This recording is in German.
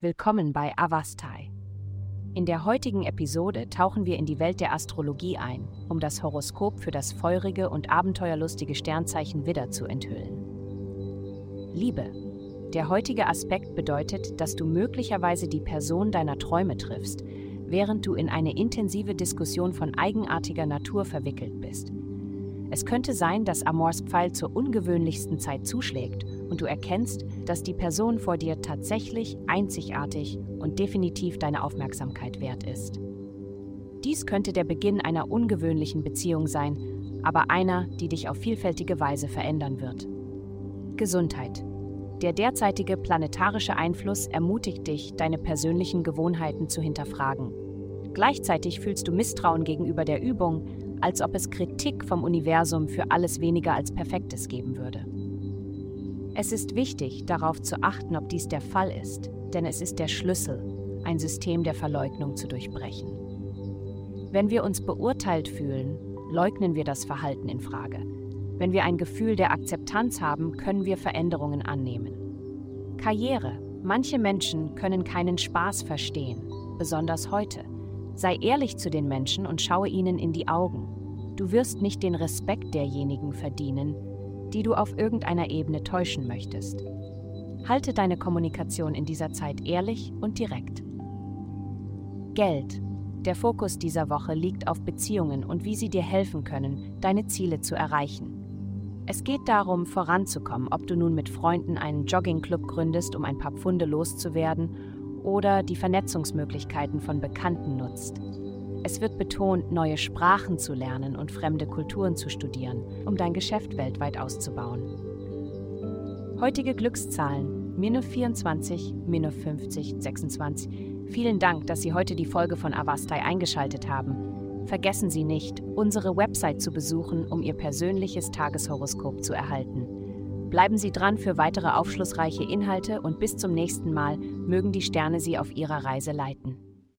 Willkommen bei Avastai. In der heutigen Episode tauchen wir in die Welt der Astrologie ein, um das Horoskop für das feurige und abenteuerlustige Sternzeichen Widder zu enthüllen. Liebe. Der heutige Aspekt bedeutet, dass du möglicherweise die Person deiner Träume triffst, während du in eine intensive Diskussion von eigenartiger Natur verwickelt bist. Es könnte sein, dass Amors Pfeil zur ungewöhnlichsten Zeit zuschlägt und du erkennst, dass die Person vor dir tatsächlich einzigartig und definitiv deine Aufmerksamkeit wert ist. Dies könnte der Beginn einer ungewöhnlichen Beziehung sein, aber einer, die dich auf vielfältige Weise verändern wird. Gesundheit. Der derzeitige planetarische Einfluss ermutigt dich, deine persönlichen Gewohnheiten zu hinterfragen. Gleichzeitig fühlst du Misstrauen gegenüber der Übung, als ob es Kritik vom Universum für alles weniger als Perfektes geben würde. Es ist wichtig, darauf zu achten, ob dies der Fall ist, denn es ist der Schlüssel, ein System der Verleugnung zu durchbrechen. Wenn wir uns beurteilt fühlen, leugnen wir das Verhalten in Frage. Wenn wir ein Gefühl der Akzeptanz haben, können wir Veränderungen annehmen. Karriere. Manche Menschen können keinen Spaß verstehen, besonders heute. Sei ehrlich zu den Menschen und schaue ihnen in die Augen. Du wirst nicht den Respekt derjenigen verdienen, die du auf irgendeiner Ebene täuschen möchtest. Halte deine Kommunikation in dieser Zeit ehrlich und direkt. Geld. Der Fokus dieser Woche liegt auf Beziehungen und wie sie dir helfen können, deine Ziele zu erreichen. Es geht darum, voranzukommen, ob du nun mit Freunden einen Joggingclub gründest, um ein paar Pfunde loszuwerden oder die Vernetzungsmöglichkeiten von Bekannten nutzt. Es wird betont, neue Sprachen zu lernen und fremde Kulturen zu studieren, um dein Geschäft weltweit auszubauen. Heutige Glückszahlen minus 24, minus 50, 26. Vielen Dank, dass Sie heute die Folge von Avastai eingeschaltet haben. Vergessen Sie nicht, unsere Website zu besuchen, um Ihr persönliches Tageshoroskop zu erhalten. Bleiben Sie dran für weitere aufschlussreiche Inhalte und bis zum nächsten Mal mögen die Sterne Sie auf Ihrer Reise leiten.